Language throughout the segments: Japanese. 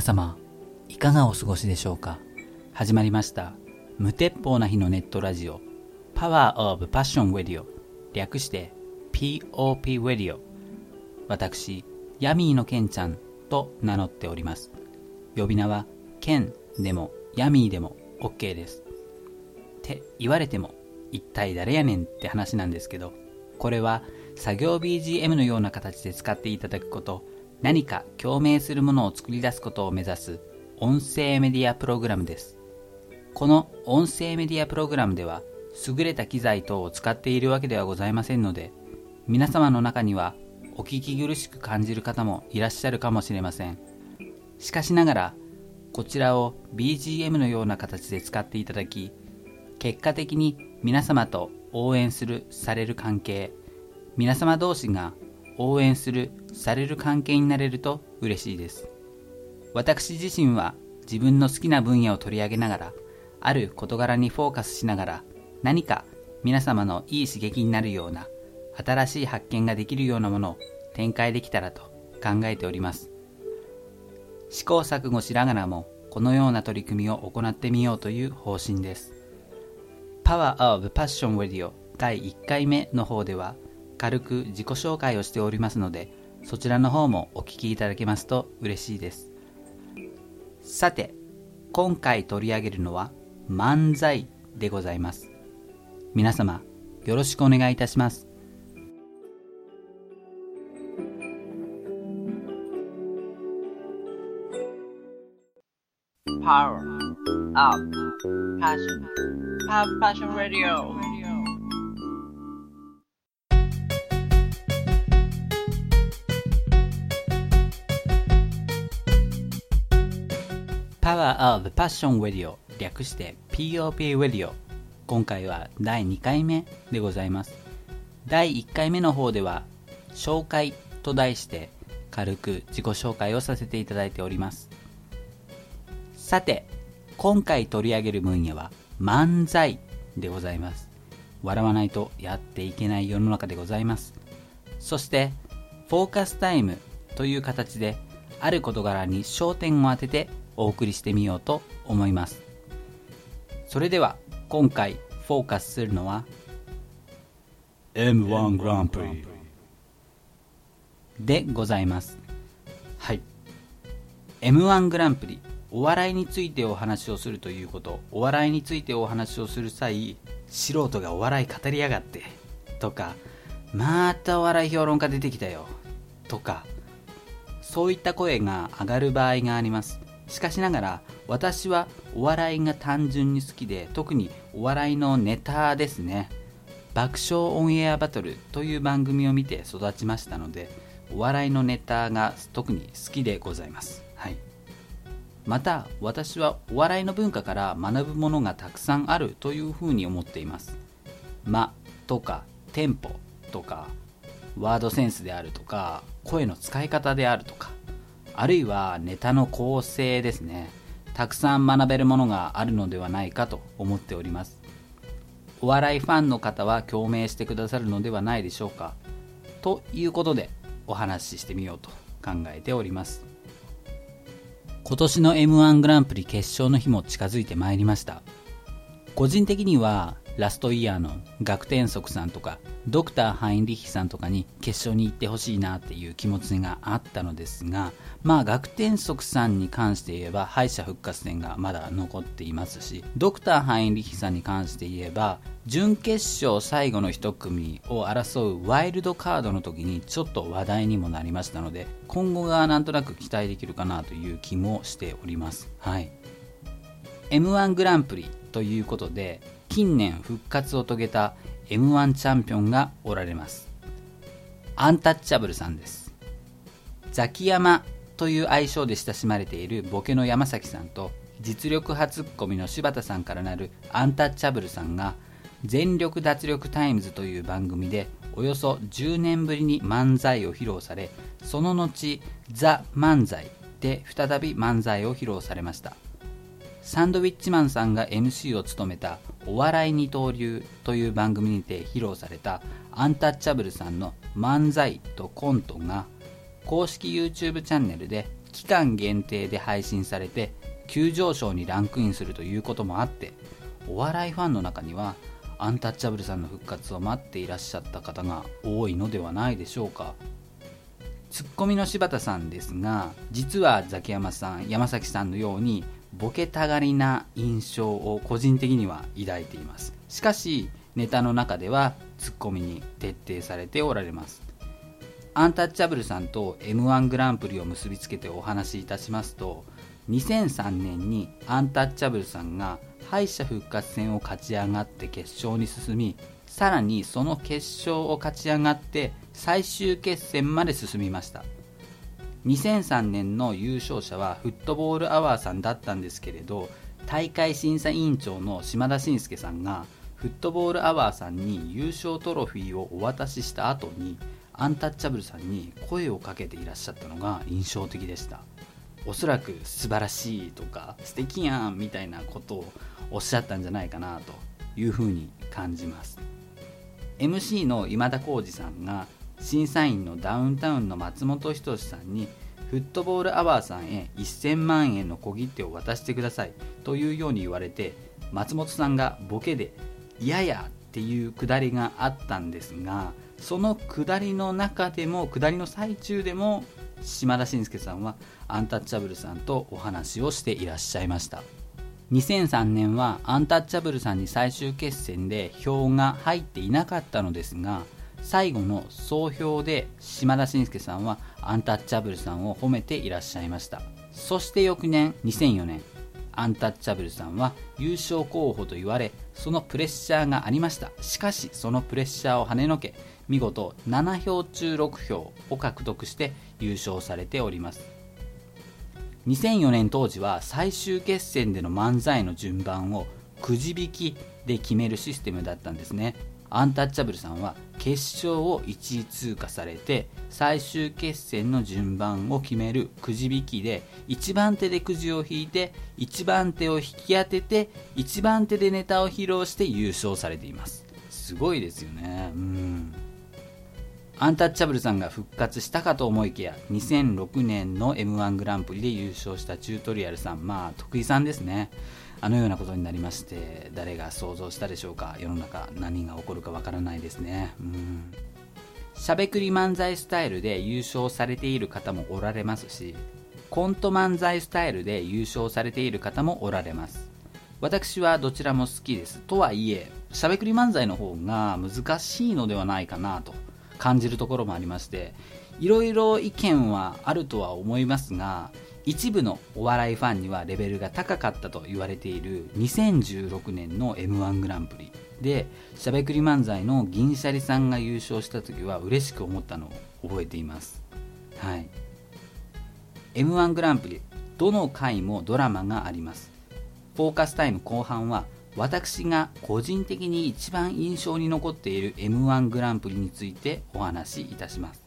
皆様、いかがお過ごしでしょうか？始まりました。無鉄砲な日のネットラジオ、Power of Passion Radio、略して POP Radio。私、ヤミーのケンちゃんと名乗っております。呼び名は、ケンでもヤミーでも OK です。って言われても、一体誰やねんって話なんですけど、これは作業 BGM のような形で使っていただくこと、何か共鳴するものを作り出すことを目指す音声メディアプログラムです。この音声メディアプログラムでは優れた機材等を使っているわけではございませんので皆様の中にはお聞き苦しく感じる方もいらっしゃるかもしれません。しかしながらこちらを BGM のような形で使っていただき結果的に皆様と応援するされる関係皆様同士が応援するされる関係になれると嬉しいです。私自身は自分の好きな分野を取り上げながらある事柄にフォーカスしながら何か皆様のいい刺激になるような新しい発見ができるようなものを展開できたらと考えております。試行錯誤しながらもこのような取り組みを行ってみようという方針です。Power of Passion Radio 第1回目の方では軽く自己紹介をしておりますのでそちらの方もお聞きいただけますと嬉しいです。さて今回取り上げるのは漫才でございます。皆様よろしくお願いいたします。Power Up Passion Have Passion Radio パワー of Passion Radio 略して POP Radio 今回は第2回目でございます。第1回目の方では紹介と題して軽く自己紹介をさせていただいております。さて今回取り上げる分野は漫才でございます。笑わないとやっていけない世の中でございます。そしてフォーカスタイムという形である事柄に焦点を当ててお送りしてみようと思います。それでは今回フォーカスするのは M1 グランプリ。でございます。はい。M1 グランプリお笑いについてお話をするということお笑いについてお話をする際素人がお笑い語りやがってとかまたお笑い評論家出てきたよとかそういった声が上がる場合がありますしかしながら私はお笑いが単純に好きで特にお笑いのネタですね。爆笑オンエアバトルという番組を見て育ちましたのでお笑いのネタが特に好きでございます、はい、また私はお笑いの文化から学ぶものがたくさんあるというふうに思っています。間とかテンポとかワードセンスであるとか声の使い方であるとかあるいはネタの構成ですね。たくさん学べるものがあるのではないかと思っております。お笑いファンの方は共鳴してくださるのではないでしょうか。ということでお話ししてみようと考えております。今年の m 1グランプリ決勝の日も近づいてまいりました。個人的にはラストイヤーの学天則さんとかドクター・ハインリッヒさんとかに決勝に行ってほしいなっていう気持ちがあったのですがまあ学天則さんに関して言えば敗者復活戦がまだ残っていますしドクター・ハインリッヒさんに関して言えば準決勝最後の1組を争うワイルドカードの時にちょっと話題にもなりましたので今後がなんとなく期待できるかなという気もしております。はい。m 1グランプリということで近年復活を遂げた m 1チャンピオンがおられます。アンタッチャブルさんです。ザキヤマという愛称で親しまれているボケの山崎さんと実力派ツッコミの柴田さんからなるアンタッチャブルさんが全力脱力タイムズという番組でおよそ10年ぶりに漫才を披露されその後ザ・漫才で再び漫才を披露されました。サンドウィッチマンさんが MC を務めた「お笑い二刀流」という番組にて披露されたアンタッチャブルさんの漫才とコントが公式 YouTube チャンネルで期間限定で配信されて急上昇にランクインするということもあってお笑いファンの中にはアンタッチャブルさんの復活を待っていらっしゃった方が多いのではないでしょうかツッコミの柴田さんですが実はザキヤマさん山崎さんのようにボケたがりな印象を個人的には抱いています。しかしネタの中ではツッコミに徹底されておられます。アンタッチャブルさんと m 1グランプリを結びつけてお話しいたしますと2003年にアンタッチャブルさんが敗者復活戦を勝ち上がって決勝に進みさらにその決勝を勝ち上がって最終決戦まで進みました。2003年の優勝者はフットボールアワーさんだったんですけれど大会審査委員長の島田紳介さんがフットボールアワーさんに優勝トロフィーをお渡しした後にアンタッチャブルさんに声をかけていらっしゃったのが印象的でした。おそらく素晴らしいとか素敵やんみたいなことをおっしゃったんじゃないかなというふうに感じます。MC の今田耕司さんが審査員のダウンタウンの松本人志さんにフットボールアワーさんへ1000万円の小切手を渡してくださいというように言われて松本さんがボケで「いやや」っていうくだりがあったんですがその下りの中でも下りの最中でも島田紳介さんはアンタッチャブルさんとお話をしていらっしゃいました。2003年はアンタッチャブルさんに最終決戦で票が入っていなかったのですが最後の総評で島田紳介さんはアンタッチャブルさんを褒めていらっしゃいました。そして翌年2004年アンタッチャブルさんは優勝候補と言われそのプレッシャーがありました。しかしそのプレッシャーを跳ねのけ見事7票中6票を獲得して優勝されております。2004年当時は最終決戦での漫才の順番をくじ引きで決めるシステムだったんですね。アンタッチャブルさんは決勝を1位通過されて最終決戦の順番を決めるくじ引きで1番手でくじを引いて1番手を引き当てて1番手でネタを披露して優勝されています。すごいですよね。うん。アンタッチャブルさんが復活したかと思いきや2006年の m 1グランプリで優勝したチュートリアルさん。まあ徳井さんですね。あのようなことになりまして誰が想像したでしょうか？世の中何が起こるかわからないですね。うん。しゃべくり漫才スタイルで優勝されている方もおられますしコント漫才スタイルで優勝されている方もおられます。私はどちらも好きです。とはいえしゃべくり漫才の方が難しいのではないかなと感じるところもありましていろいろ意見はあるとは思いますが一部のお笑いファンにはレベルが高かったと言われている2016年の m 1グランプリ。でしゃべくり漫才の銀シャリさんが優勝した時は嬉しく思ったのを覚えています。はい。m 1グランプリどの回もドラマがあります。フォーカスタイム後半は私が個人的に一番印象に残っている m 1グランプリについてお話しいたします。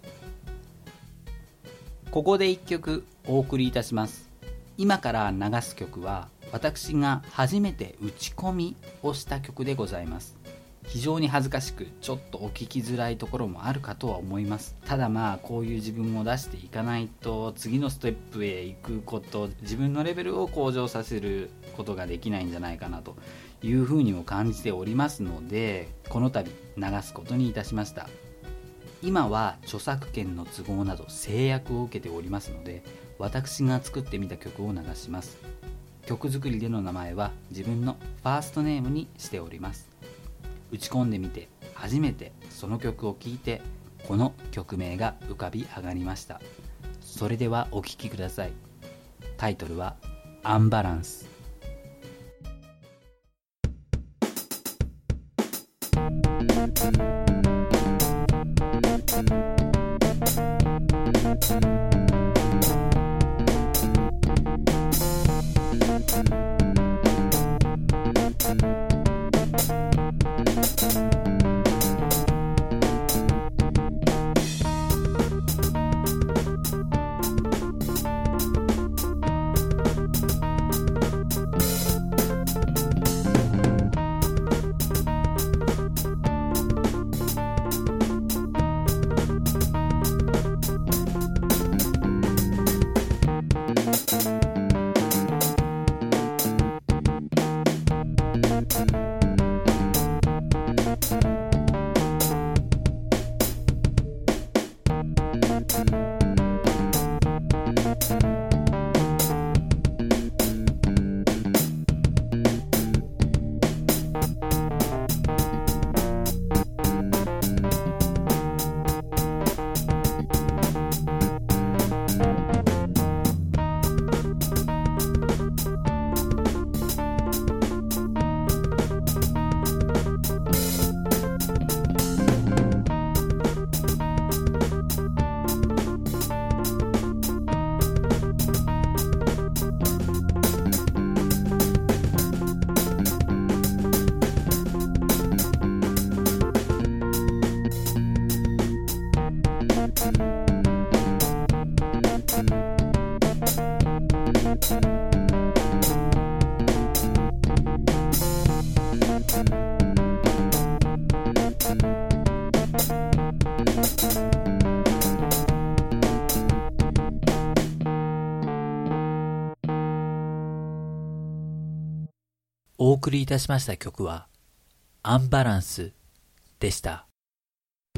ここで1曲お送りいたします。今から流す曲は私が初めて打ち込みをした曲でございます。非常に恥ずかしくちょっとお聞きづらいところもあるかとは思います。ただまあこういう自分を出していかないと次のステップへ行くこと自分のレベルを向上させることができないんじゃないかなというふうにも感じておりますのでこの度流すことにいたしました。今は著作権の都合など制約を受けておりますので私が作ってみた曲を流します。曲作りでの名前は自分のファーストネームにしております。打ち込んでみて初めてその曲を聴いてこの曲名が浮かび上がりました。それではお聴きください。タイトルは「アンバランス」りいたしました曲は、アンバランスでした。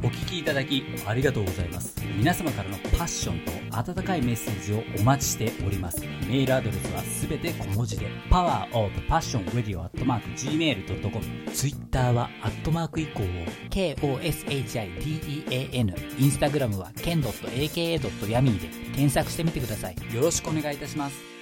お聞きいただきありがとうございます。皆様からのパッションと温かいメッセージをお待ちしております。メールアドレスはすべて小文字で powerofpassionradio.gmail.com ツイッターはアットマーク以降を KOSHIDEAN インスタグラムは ken.aka.yami で検索してみてください。よろしくお願いいたします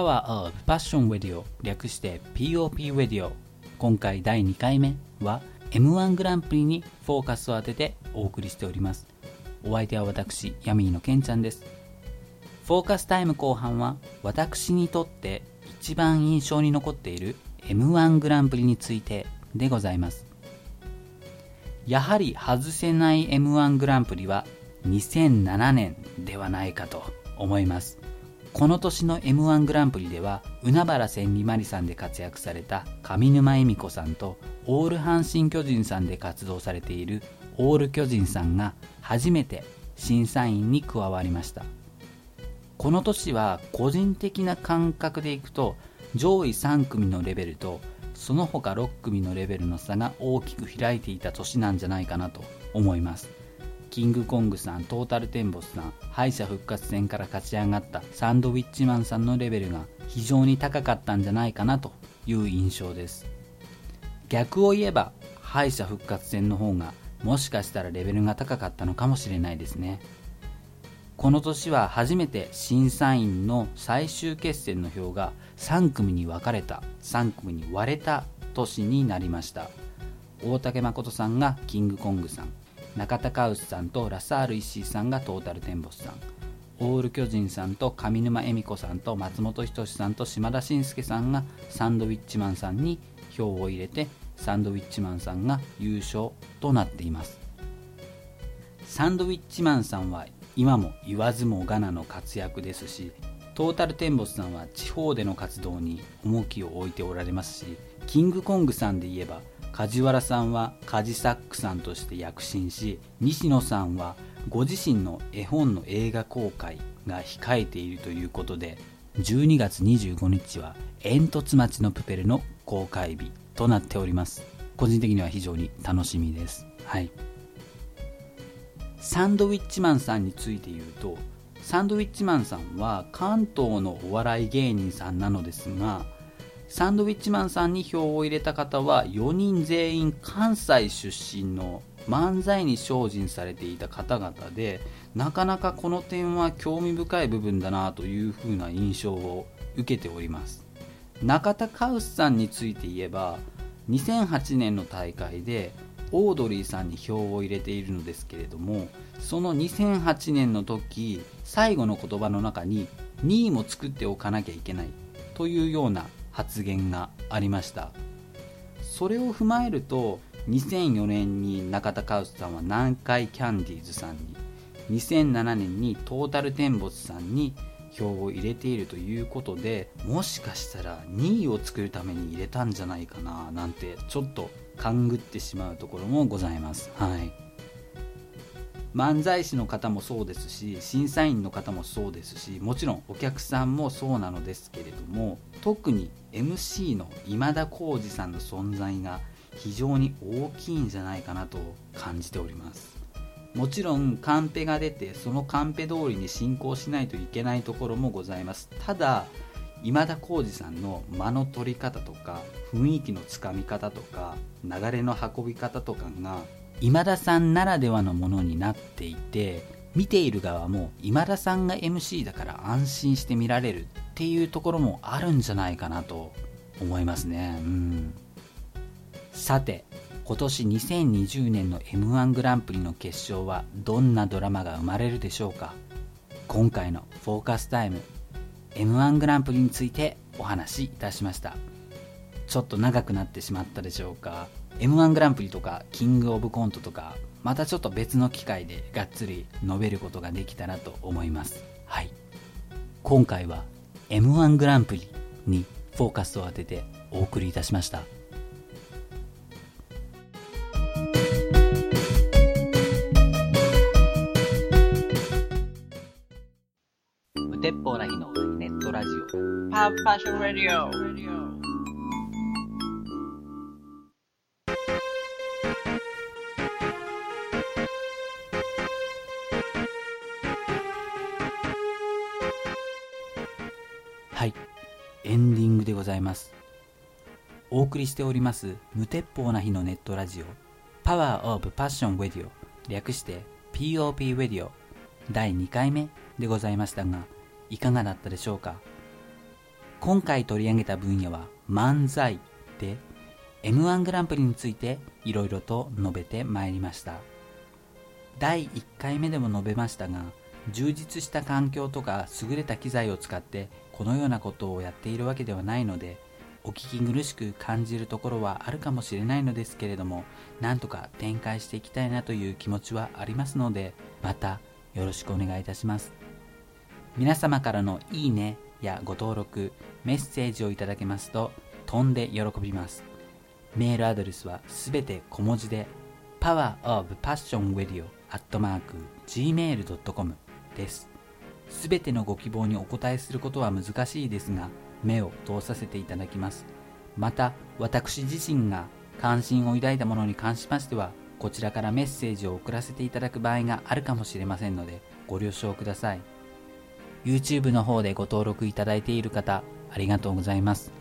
パワー of Passion Radio 略して POP Radio 今回第2回目は M1 グランプリにフォーカスを当ててお送りしております。お相手は私ヤミーのケンちゃんです。フォーカスタイム後半は私にとって一番印象に残っている M1 グランプリについてでございます。やはり外せない M1 グランプリは2007年ではないかと思います。この年の M1 グランプリでは海原千里マリさんで活躍された上沼恵美子さんとオール阪神・巨人さんで活動されているオール巨人さんが初めて審査員に加わりました。この年は個人的な感覚でいくと上位3組のレベルとその他6組のレベルの差が大きく開いていた年なんじゃないかなと思います。キングコングさん、トータルテンボスさん、敗者復活戦から勝ち上がったサンドウィッチマンさんのレベルが非常に高かったんじゃないかなという印象です。逆を言えば、敗者復活戦の方がもしかしたらレベルが高かったのかもしれないですね。この年は初めて審査員の最終決戦の票が3組に分かれた、3組に割れた年になりました。大竹誠さんがキングコングさん、中田カウスさんとラサール石井さんがトータルテンボスさん。オール巨人さんと上沼恵美子さんと松本人志さんと島田紳介さんがサンドウィッチマンさんに票を入れてサンドウィッチマンさんが優勝となっています。サンドウィッチマンさんは今も言わずもがなの活躍ですしトータルテンボスさんは地方での活動に重きを置いておられますしキングコングさんで言えば梶原さんはカジサックさんとして躍進し西野さんはご自身の絵本の映画公開が控えているということで12月25日は煙突町のプペルの公開日となっております。個人的には非常に楽しみです。はい。サンドウィッチマンさんについて言うとサンドウィッチマンさんは関東のお笑い芸人さんなのですがサンドウィッチマンさんに票を入れた方は4人全員関西出身の漫才に精進されていた方々でなかなかこの点は興味深い部分だなというふうな印象を受けております。中田カウスさんについて言えば2008年の大会でオードリーさんに票を入れているのですけれどもその2008年の時最後の言葉の中に2位も作っておかなきゃいけないというような発言がありました。それを踏まえると2004年に中田カウスさんは南海キャンディーズさんに2007年にトータルテンボスさんに票を入れているということでもしかしたら2位を作るために入れたんじゃないかななんてちょっと勘ぐってしまうところもございます。はい。漫才師の方もそうですし審査員の方もそうですしもちろんお客さんもそうなのですけれども特に MC の今田耕司さんの存在が非常に大きいんじゃないかなと感じております。もちろんカンペが出てそのカンペ通りに進行しないといけないところもございます。ただ今田耕司さんの間の取り方とか雰囲気のつかみ方とか流れの運び方とかが今田さんならではのものになっていて見ている側も今田さんが MC だから安心して見られるっていうところもあるんじゃないかなと思いますね。うん。さて今年2020年の m 1グランプリの決勝はどんなドラマが生まれるでしょうか。今回のフォーカスタイム m 1グランプリについてお話しいたしました。ちょっと長くなってしまったでしょうか。m 1グランプリとかキングオブコントとかまたちょっと別の機会でがっつり述べることができたらと思います。はい。今回は m 1グランプリにフォーカスを当ててお送りいたしました。無鉄砲な日のネットラジオ。パンパッションラディオエンディングでございます。お送りしております無鉄砲な日のネットラジオパワーオブパッションウェディオ略して POP ウェディオ第2回目でございましたがいかがだったでしょうか？今回取り上げた分野は漫才で M1 グランプリについていろいろと述べてまいりました。第1回目でも述べましたが充実した環境とか優れた機材を使ってこのようなことをやっているわけではないのでお聞き苦しく感じるところはあるかもしれないのですけれどもなんとか展開していきたいなという気持ちはありますのでまたよろしくお願いいたします。皆様からのいいねやご登録メッセージをいただけますと飛んで喜びます。メールアドレスはすべて小文字で powerofpassionradio.gmail.com です。すべてのご希望にお答えすることは難しいですが目を通させていただきます。また私自身が関心を抱いたものに関しましてはこちらからメッセージを送らせていただく場合があるかもしれませんのでご了承ください。YouTube の方でご登録いただいている方ありがとうございます。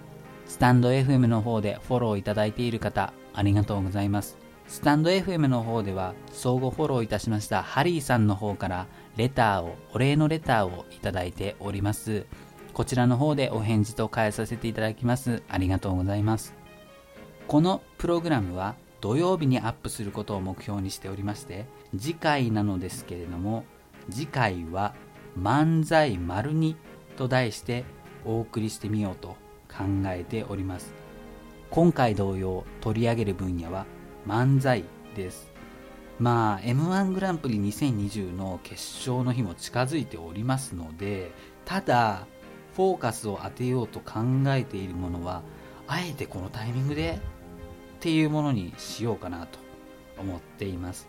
スタンド FM の方でフォローいただいている方ありがとうございます。スタンド FM の方では相互フォローいたしましたハリーさんの方からレターをお礼のレターをいただいております。こちらの方でお返事と変えさせていただきます。ありがとうございます。このプログラムは土曜日にアップすることを目標にしておりまして次回なのですけれども次回は漫才丸2と題してお送りしてみようと考えております。今回同様取り上げる分野は漫才です。まあ m 1グランプリ2020の決勝の日も近づいておりますのでただフォーカスを当てようと考えているものはあえてこのタイミングでっていうものにしようかなと思っています。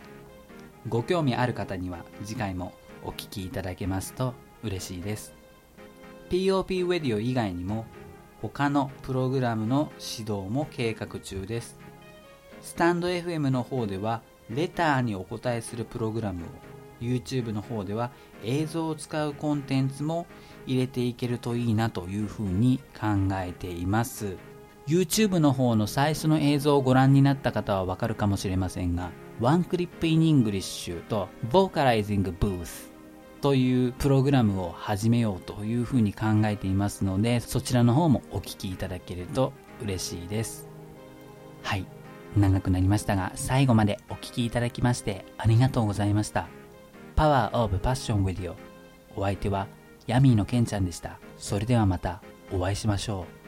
ご興味ある方には次回もお聞きいただけますと嬉しいです。POP ウェディオ以外にも他のプログラムの指導も計画中です。スタンド FM の方ではレターにお答えするプログラムを YouTube の方では映像を使うコンテンツも入れていけるといいなというふうに考えています。YouTube の方の最初の映像をご覧になった方はわかるかもしれませんが One Clip in English と Vocalizing Booth というプログラムを始めようというふうに考えていますのでそちらの方もお聞きいただけると嬉しいです。はい。長くなりましたが最後までお聴きいただきましてありがとうございました。 Power of Passion Radio お相手はヤミーのケンちゃんでした。それではまたお会いしましょう。